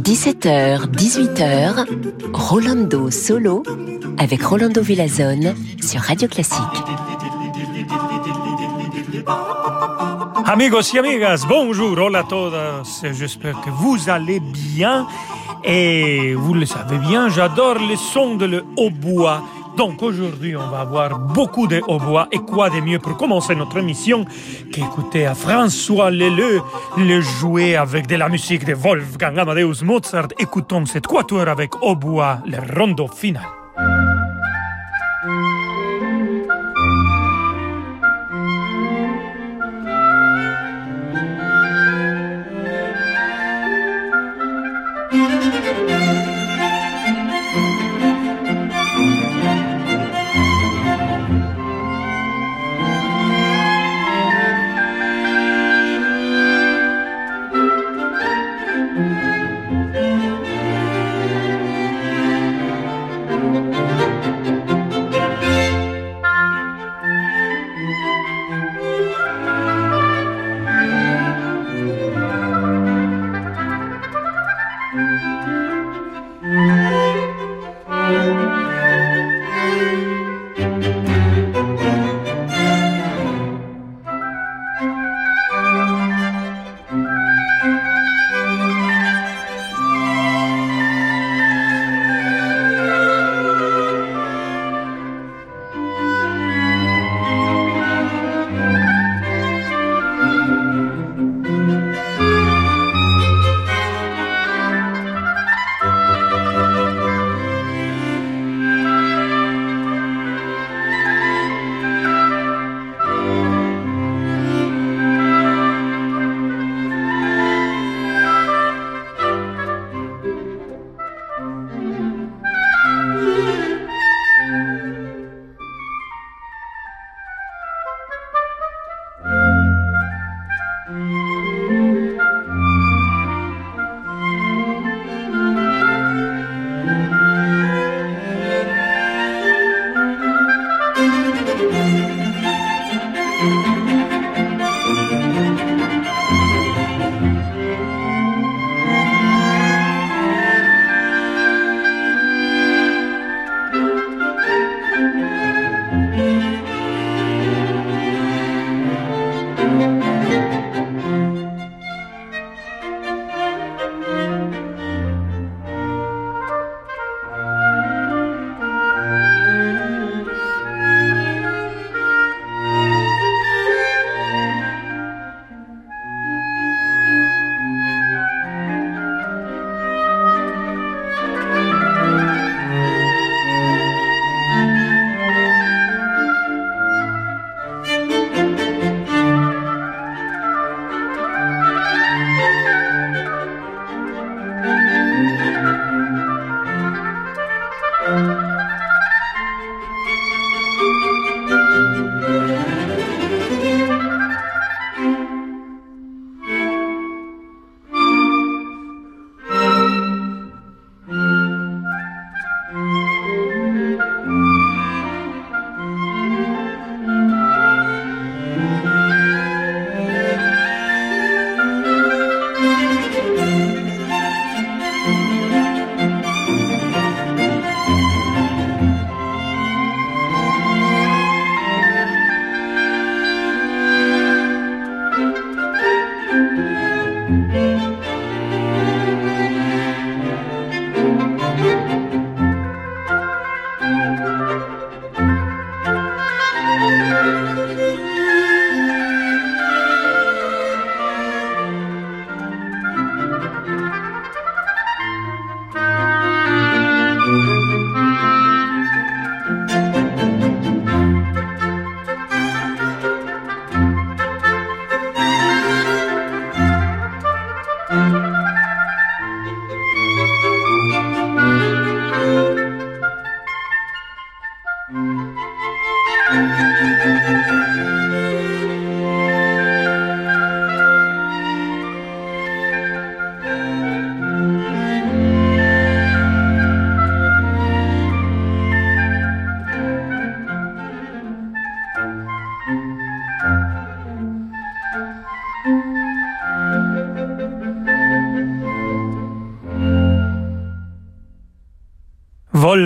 17h, 18h, Rolando Solo avec Rolando Villazone sur Radio Classique. Amigos y amigas, bonjour, hola a todos. J'espère que vous allez bien. Et vous le savez bien, j'adore les sons de le hautbois. Donc aujourd'hui, on va avoir beaucoup de hautbois. Et quoi de mieux pour commencer notre émission qu'écouter à François Leleu le jouer avec de la musique de Wolfgang Amadeus Mozart. Écoutons cette quatuor avec hautbois, le rondo final.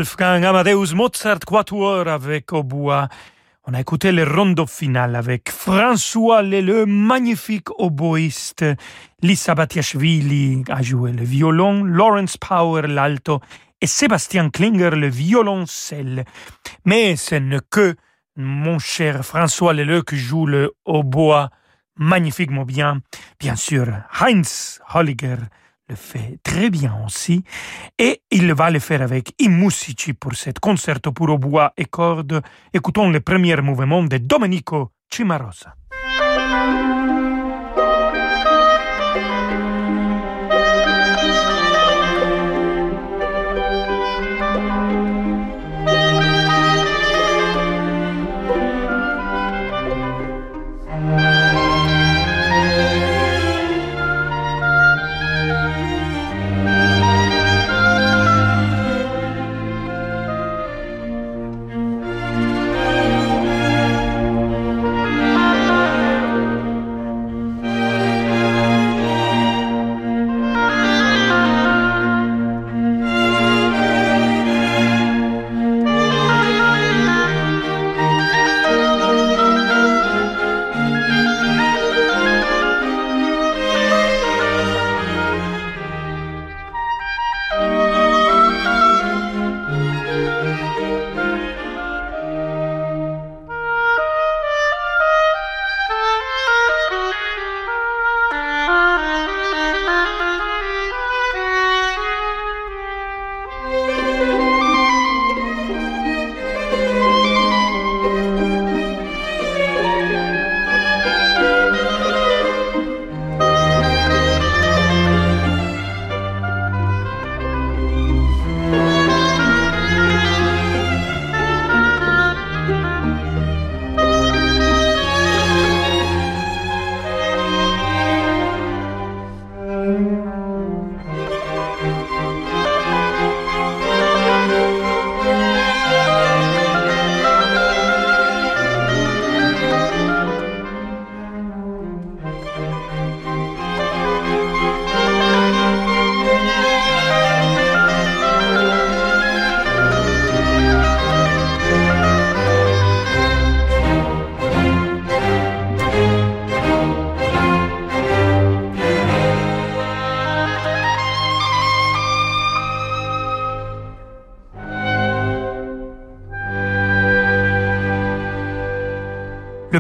Wolfgang Amadeus Mozart Quatuor avec au bois. On a écouté le rondo final avec François le magnifique oboïste. Lisa Batiashvili a joué le violon, Lawrence Power l'alto et Sébastien Klinger le violoncelle. Mais ce n'est que mon cher François Leleu qui joue le hautbois magnifiquement bien. Bien sûr, Heinz Holliger le fait très bien aussi, et il va le faire avec I Musici pour cet concerto pour hautbois et cordes. Écoutons le premier mouvement de Domenico Cimarosa.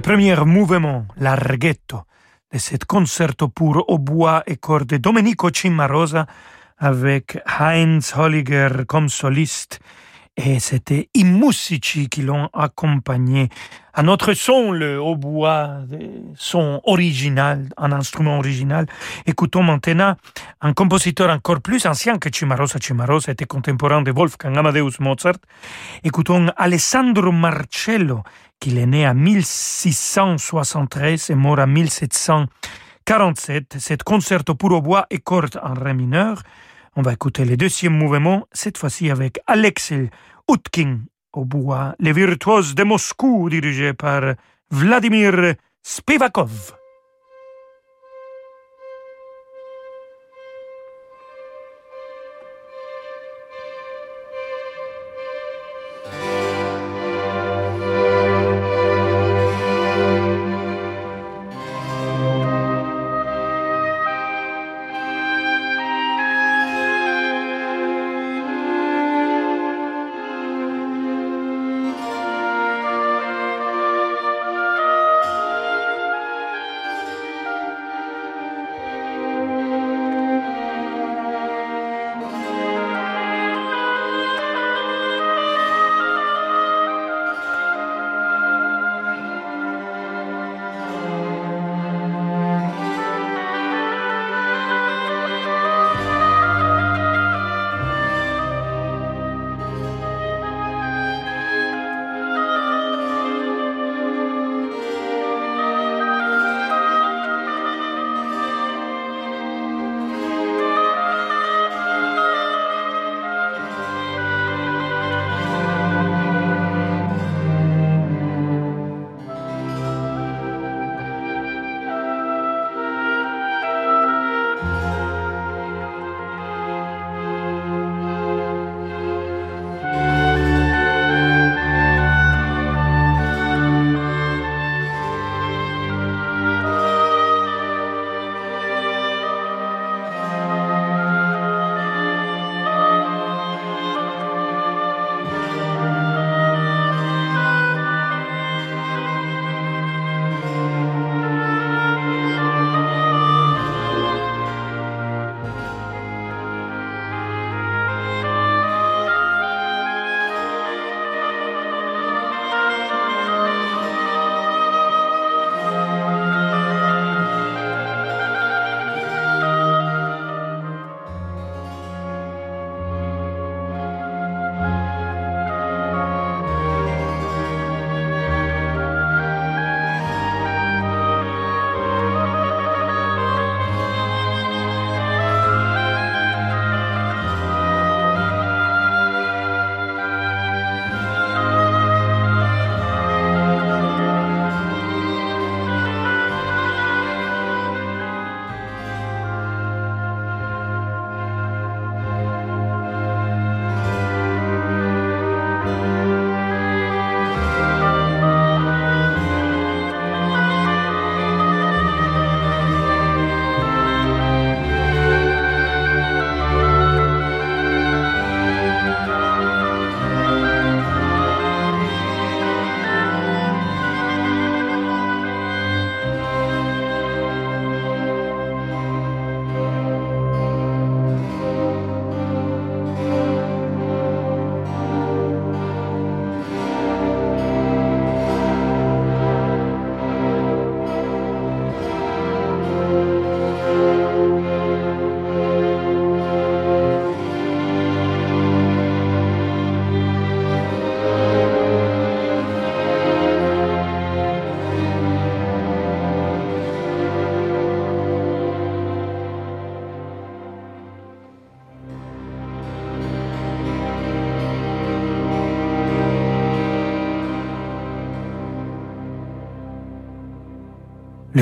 Premier mouvement, l'arghetto, de cet concerto pour hautbois et cordes de Domenico Cimarosa avec Heinz Holliger comme soliste et c'était I Musici qui l'ont accompagné. À notre son, le hautbois, son original, un instrument original. Écoutons maintenant un compositeur encore plus ancien que Cimarosa. Cimarosa était contemporain de Wolfgang Amadeus Mozart. Écoutons Alessandro Marcello, qu'il est né en 1673 et mort en 1747. Cet concerto pour hautbois et cordes en ré mineur. On va écouter le deuxième mouvement, cette fois-ci avec Alexei Utkin au bois, les virtuoses de Moscou dirigés par Vladimir Spivakov.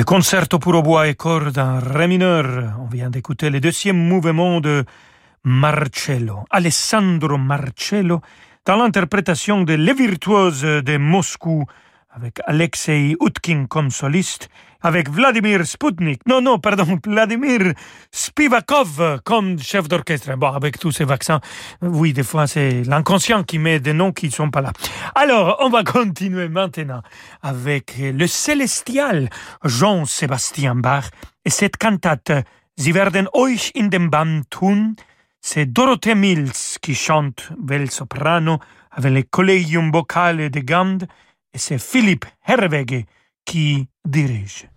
Le concerto pour bois et cordes en ré mineur. On vient d'écouter le deuxième mouvement de Marcello, Alessandro Marcello, dans l'interprétation de Les Virtuoses de Moscou, avec Alexei Utkin comme soliste, avec Vladimir Sputnik, non, non, pardon, Vladimir Spivakov comme chef d'orchestre. Bon, avec tous ces vaccins, oui, des fois c'est l'inconscient qui met des noms qui ne sont pas là. Alors, on va continuer maintenant avec le célestial Jean-Sébastien Bach et cette cantate Sie werden euch in dem Bann tun. C'est Dorothée Mills qui chante bel soprano avec le Collegium Vocale de Gand et c'est Philippe Herwege qui dirige.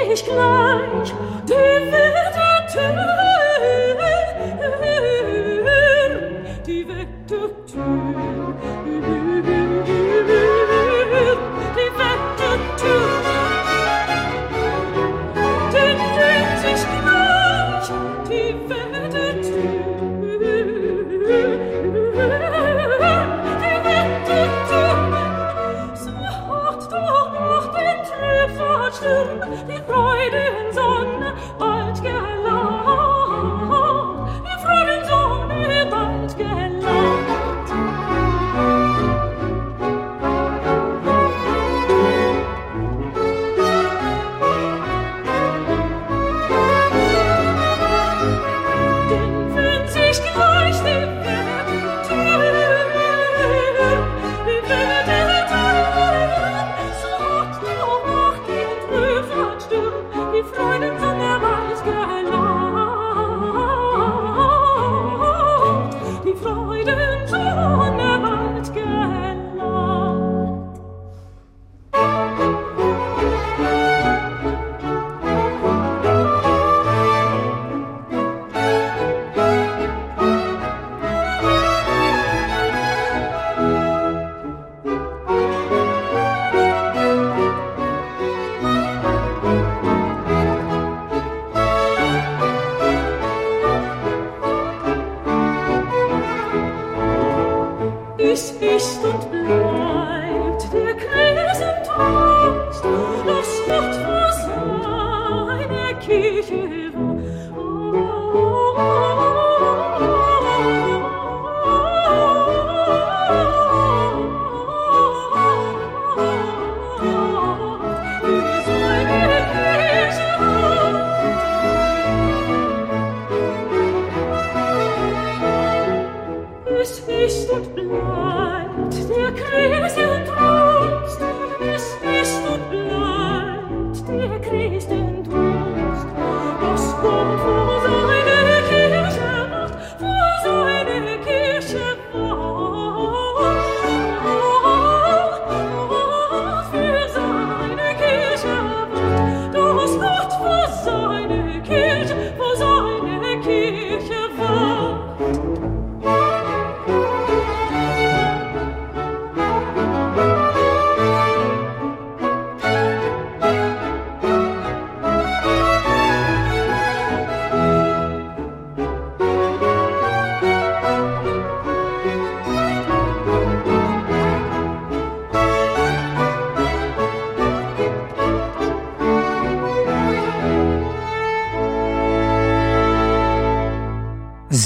Christen Trost,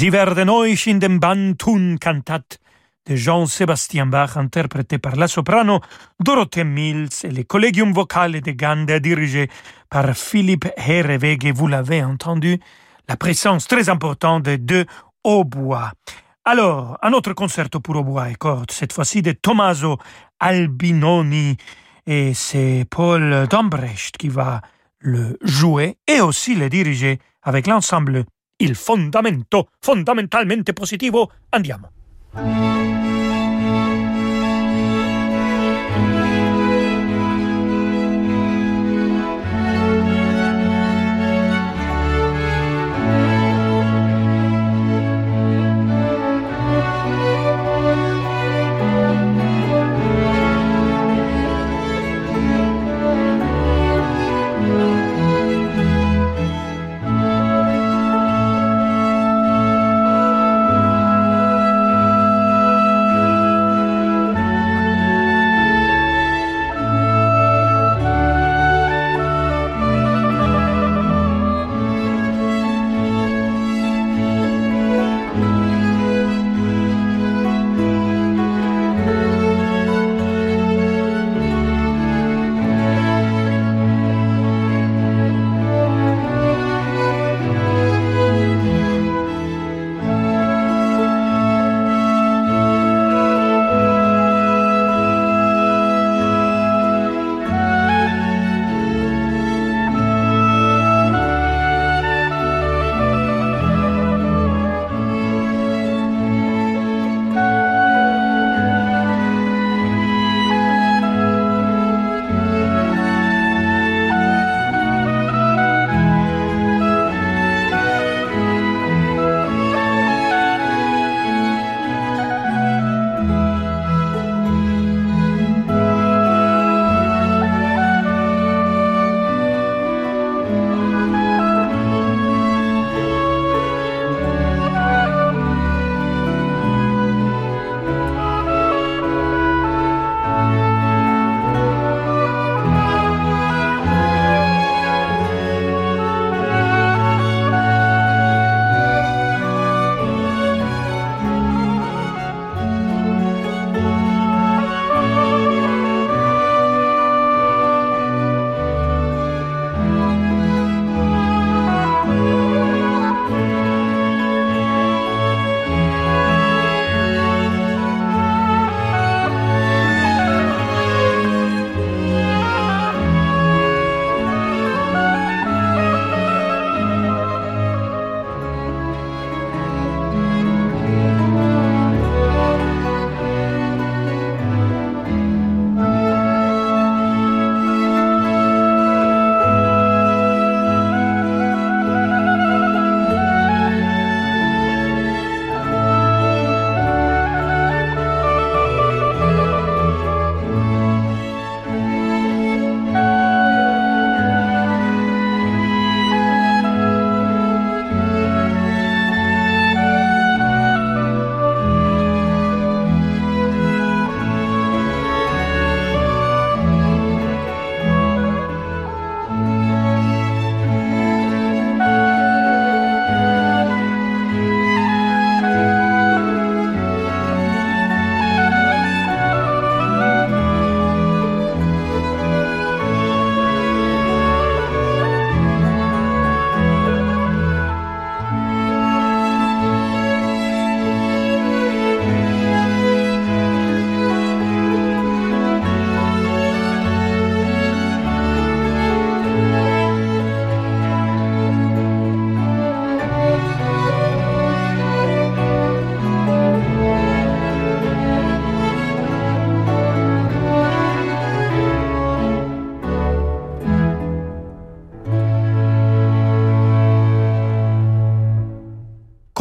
Sie werden euch in dem Band tun de Jean-Sébastien Bach, interprété par la soprano Dorothée Mills et le Collegium Vocale de Gand, dirigé par Philippe Herrewege. Vous l'avez entendu, la présence très importante de deux hautbois. Alors, un autre concerto pour hautbois et cordes, cette fois-ci de Tommaso Albinoni, et c'est Paul Dombrecht qui va le jouer et aussi le diriger avec l'ensemble Il Fondamento, fondamentalmente positivo. Andiamo.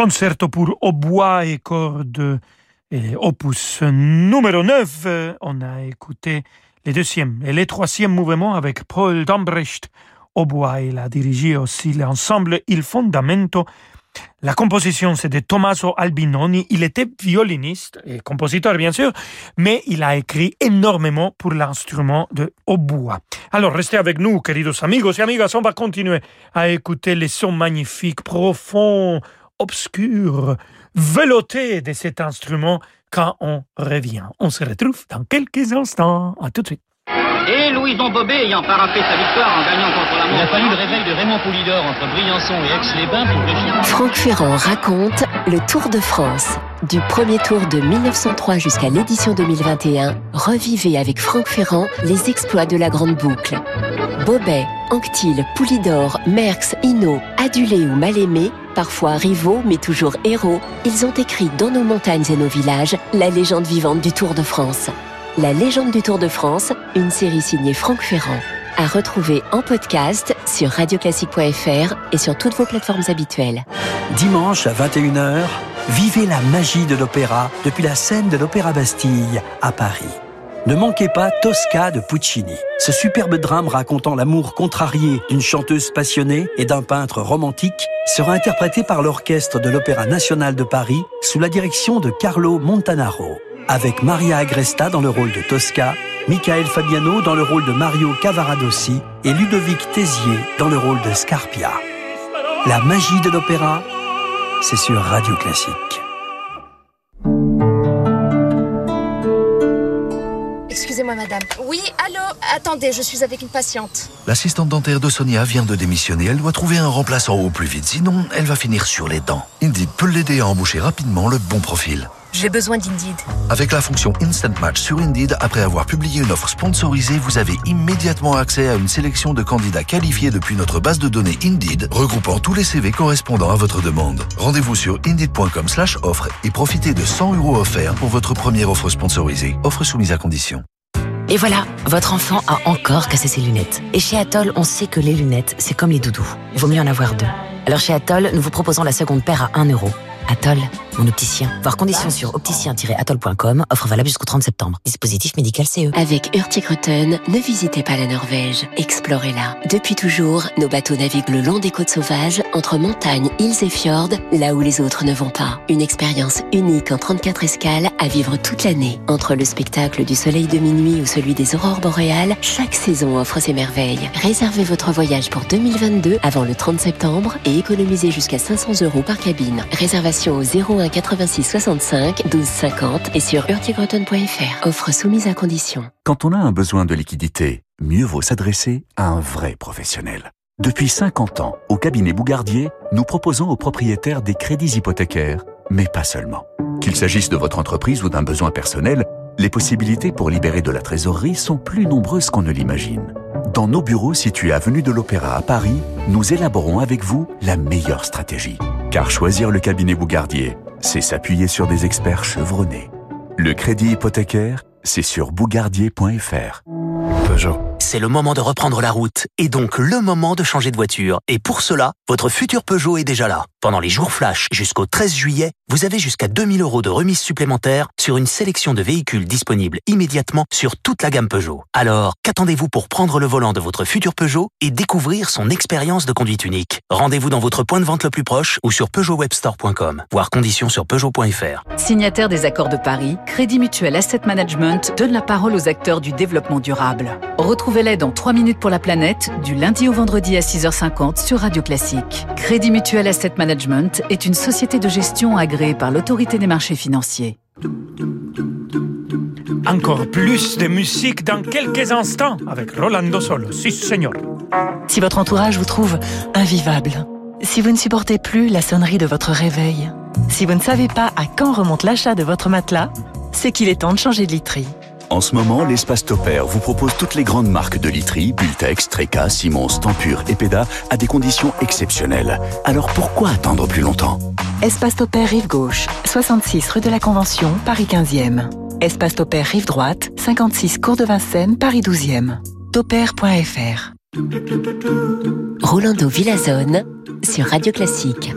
Concerto pour hautbois et cordes, et opus numéro 9. On a écouté les deuxième et les troisième mouvements avec Paul Dombrecht au bois. Il a dirigé aussi l'ensemble Il Fondamento. La composition, c'est de Tommaso Albinoni. Il était violiniste et compositeur, bien sûr, mais il a écrit énormément pour l'instrument de hautbois. Alors, restez avec nous, queridos amigos et amigas. On va continuer à écouter les sons magnifiques, profonds, obscure, veloutée de cet instrument quand on revient. On se retrouve dans quelques instants. À tout de suite. Et Louison Bobet ayant paraffé sa victoire en gagnant contre la Il a fallu le réveil de Raymond Poulidor entre Briançon et Aix-les-Bains pour réussir. Franck Ferrand raconte le Tour de France. Du premier tour de 1903 jusqu'à l'édition 2021, revivez avec Franck Ferrand les exploits de la Grande Boucle. Bobet, Anctil, Poulidor, Merckx, Hinault, adulés ou mal aimés, parfois rivaux mais toujours héros, ils ont écrit dans nos montagnes et nos villages la légende vivante du Tour de France. La légende du Tour de France, une série signée Franck Ferrand. À retrouver en podcast sur radioclassique.fr et sur toutes vos plateformes habituelles. Dimanche à 21h, vivez la magie de l'opéra depuis la scène de l'Opéra Bastille à Paris. Ne manquez pas Tosca de Puccini, ce superbe drame racontant l'amour contrarié d'une chanteuse passionnée et d'un peintre romantique sera interprété par l'orchestre de l'Opéra national de Paris sous la direction de Carlo Montanaro avec Maria Agresta dans le rôle de Tosca, Michael Fabiano dans le rôle de Mario Cavaradossi et Ludovic Tézier dans le rôle de Scarpia. La magie de l'opéra, c'est sur Radio Classique. Excusez-moi, madame. Oui, allô Attendez, je suis avec une patiente. L'assistante dentaire de Sonia vient de démissionner. Elle doit trouver un remplaçant au plus vite, sinon elle va finir sur les dents. Indeed peut l'aider à embaucher rapidement le bon profil. J'ai besoin d'Indeed. Avec la fonction Instant Match sur Indeed, après avoir publié une offre sponsorisée, vous avez immédiatement accès à une sélection de candidats qualifiés depuis notre base de données Indeed, regroupant tous les CV correspondant à votre demande. Rendez-vous sur indeed.com slash offre et profitez de 100 euros offerts pour votre première offre sponsorisée. Offre soumise à condition. Et voilà, votre enfant a encore cassé ses lunettes. Et chez Atoll, on sait que les lunettes, c'est comme les doudous. Il vaut mieux en avoir deux. Alors chez Atoll, nous vous proposons la seconde paire à 1 euro. Atoll, mon opticien. Voir conditions sur opticien-atoll.com. Offre valable jusqu'au 30 septembre. Dispositif médical CE. Avec Hurtigruten, ne visitez pas la Norvège, explorez-la. Depuis toujours, nos bateaux naviguent le long des côtes sauvages, entre montagnes, îles et fjords, là où les autres ne vont pas. Une expérience unique en 34 escales à vivre toute l'année. Entre le spectacle du soleil de minuit ou celui des aurores boréales, chaque saison offre ses merveilles. Réservez votre voyage pour 2022 avant le 30 septembre et économisez jusqu'à 500 euros par cabine. Réservation au 01 86 65 12 50 et sur urtigroton.fr. Offre soumise à condition. Quand on a un besoin de liquidité, mieux vaut s'adresser à un vrai professionnel. Depuis 50 ans, au cabinet Bougardier, nous proposons aux propriétaires des crédits hypothécaires, mais pas seulement. Qu'il s'agisse de votre entreprise ou d'un besoin personnel, les possibilités pour libérer de la trésorerie sont plus nombreuses qu'on ne l'imagine. Dans nos bureaux situés avenue de l'Opéra à Paris, nous élaborons avec vous la meilleure stratégie. Car choisir le cabinet Bougardier, c'est s'appuyer sur des experts chevronnés. Le crédit hypothécaire, c'est sur bougardier.fr. Peugeot. C'est le moment de reprendre la route et donc le moment de changer de voiture. Et pour cela, votre futur Peugeot est déjà là. Pendant les jours flash jusqu'au 13 juillet, vous avez jusqu'à 2000 euros de remise supplémentaire sur une sélection de véhicules disponibles immédiatement sur toute la gamme Peugeot. Alors, qu'attendez-vous pour prendre le volant de votre futur Peugeot et découvrir son expérience de conduite unique? Rendez-vous dans votre point de vente le plus proche ou sur peugeotwebstore.com. Voir conditions sur peugeot.fr. Signataire des accords de Paris, Crédit Mutuel Asset Management donne la parole aux acteurs du développement durable. Retrouvez-les dans 3 minutes pour la planète, du lundi au vendredi à 6h50 sur Radio Classique. Crédit Mutuel Asset Management est une société de gestion agréée par l'autorité des marchés financiers. Encore plus de musique dans quelques instants avec Rolando Solo. Si, señor. Si votre entourage vous trouve invivable, si vous ne supportez plus la sonnerie de votre réveil, si vous ne savez pas à quand remonte l'achat de votre matelas, c'est qu'il est temps de changer de literie. En ce moment, l'espace Toper vous propose toutes les grandes marques de literie, Bultex, Treca, Simons, Tempur et Peda à des conditions exceptionnelles. Alors pourquoi attendre plus longtemps? Espace Toper Rive Gauche, 66 rue de la Convention, Paris 15e. Espace Toper Rive Droite, 56 Cours de Vincennes, Paris 12e. Toper.fr Rolando Villazone sur Radio Classique.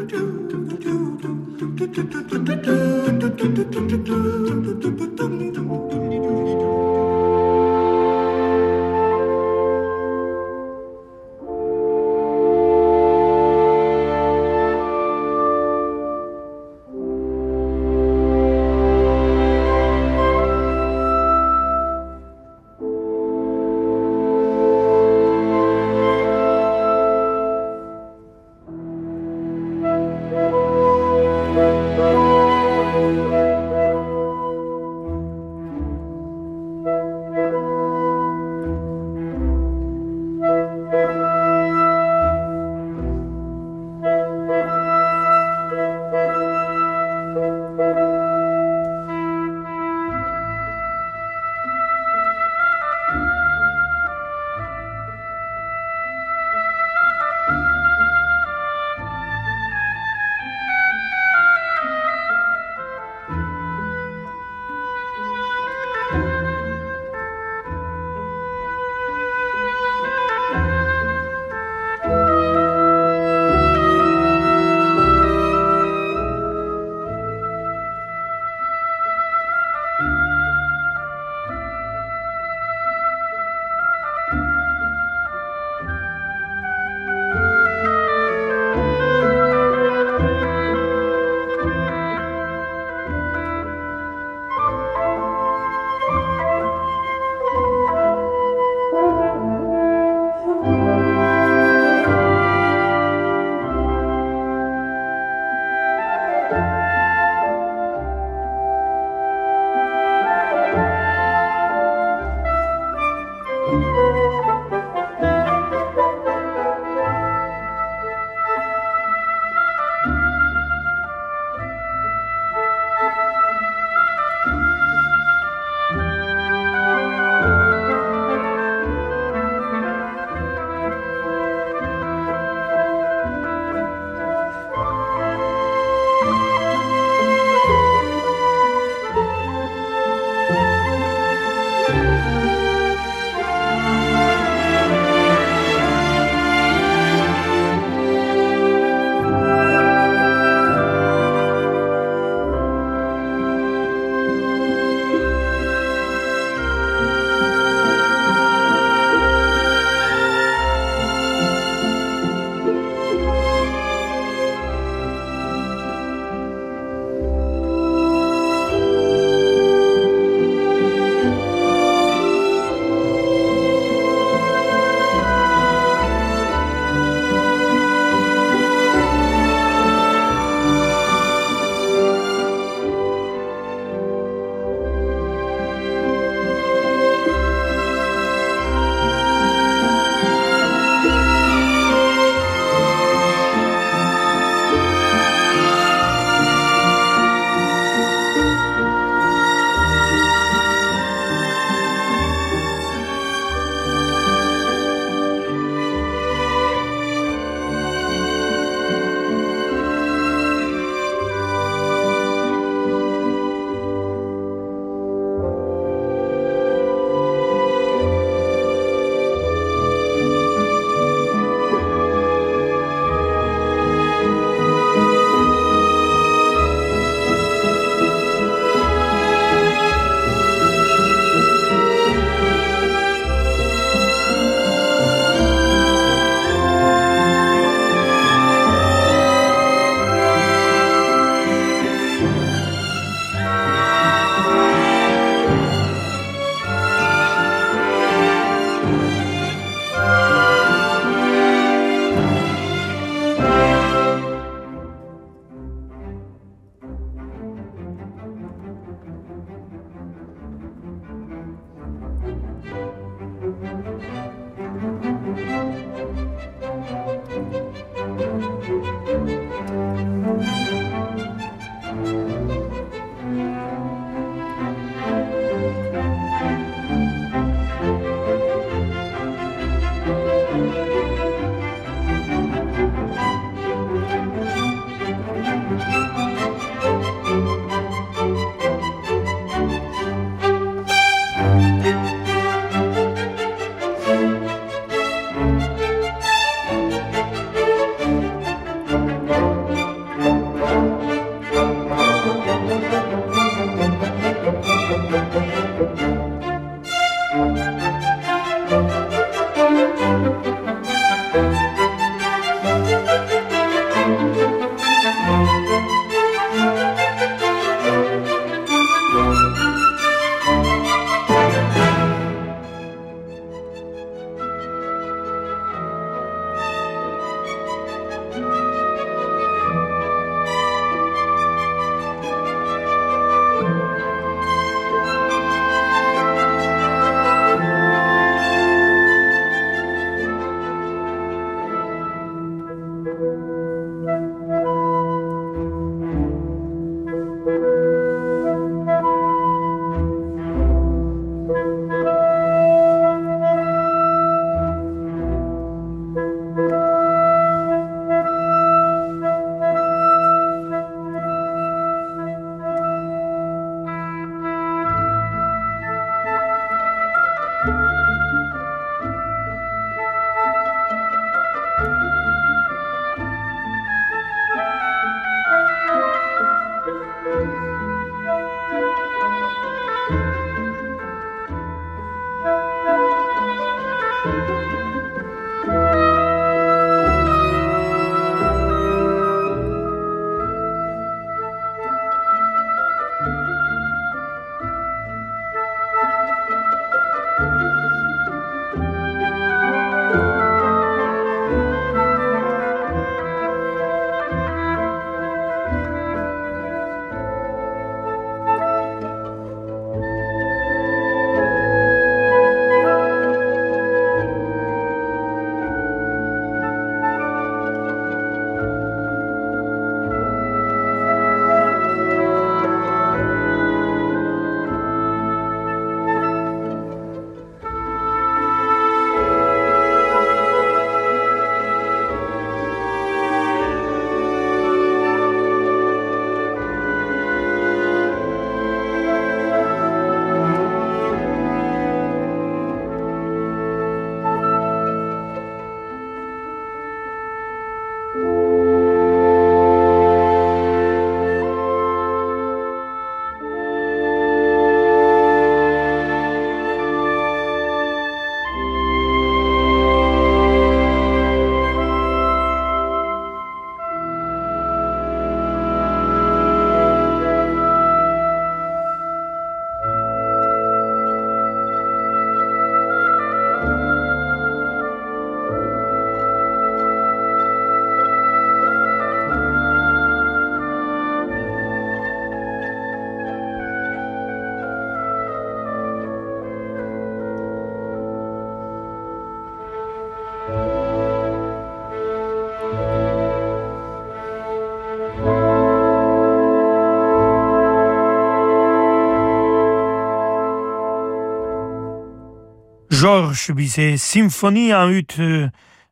Georges Bizet, Symphonie en ut.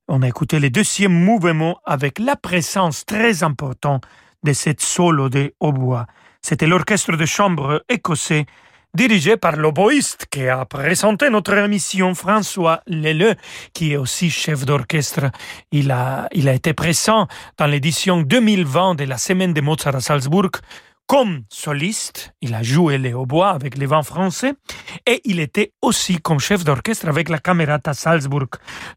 On a écouté le deuxième mouvement avec la présence très importante de cette solo de hautbois. C'était l'orchestre de chambre écossais dirigé par l'oboïste qui a présenté notre émission, François Leleu, qui est aussi chef d'orchestre. Il a, il a été présent dans l'édition 2020 de la Semaine de Mozart à Salzbourg comme soliste, il a joué les hautbois avec les vents français et il était aussi comme chef d'orchestre avec la Camerata Salzburg.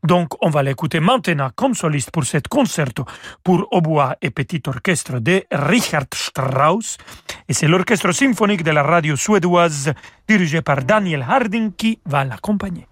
Donc, on va l'écouter maintenant comme soliste pour cet concerto pour hautbois et petit orchestre de Richard Strauss. Et c'est l'orchestre symphonique de la radio suédoise dirigé par Daniel Harding qui va l'accompagner.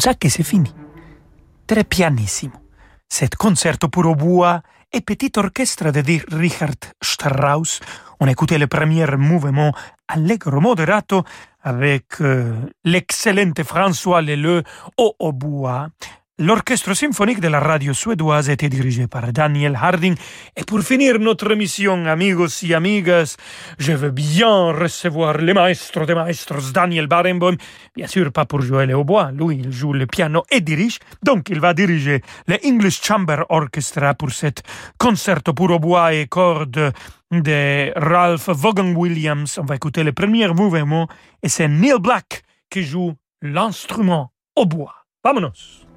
Comme ça que c'est fini. Très pianissimo. Cet concerto pour hautbois et petit orchestre de Richard Strauss. On écoutait le premier mouvement allegro moderato avec euh, l'excellente François Leleu au hautbois L'orchestre symphonique de la radio suédoise était dirigé par Daniel Harding. Et pour finir notre émission, amigos y amigas, je veux bien recevoir le maestro de maestros, Daniel Barenboim. Bien sûr, pas pour jouer le hautbois. Lui, il joue le piano et dirige. Donc, il va diriger le English Chamber Orchestra pour cet concerto pour hautbois et cordes de Ralph Vaughan Williams. On va écouter le premier mouvement et c'est Neil Black qui joue l'instrument au bois. Vamonos!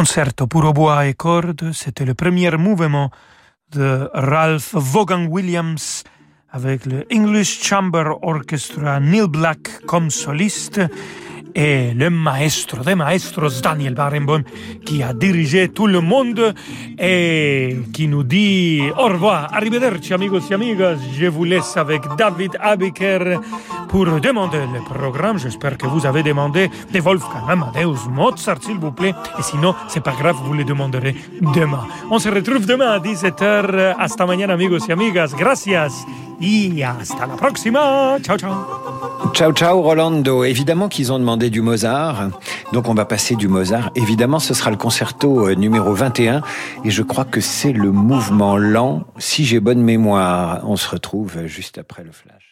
Concerto pour hautbois et cordes. C'était le premier mouvement de Ralph Vaughan Williams avec le English Chamber Orchestra, Neil Black comme soliste et le maestro des maestros, Daniel Barenboim, qui a dirigé tout le monde et qui nous dit au revoir. Arrivederci, amigos et amigas. Je vous laisse avec David Abiker pour demander le programme. J'espère que vous avez demandé de Wolfgang Amadeus Mozart, s'il vous plaît. Et sinon, c'est pas grave, vous le demanderez demain. On se retrouve demain à 17h. Hasta mañana, amigos et amigas. Gracias. Y hasta la próxima. Ciao, ciao. Ciao, ciao, Rolando. Évidemment qu'ils ont demandé du Mozart. Donc, on va passer du Mozart. Évidemment, ce sera le concerto euh, numéro 21. Et je crois que c'est le mouvement lent. Si j'ai bonne mémoire, on se retrouve juste après le flash.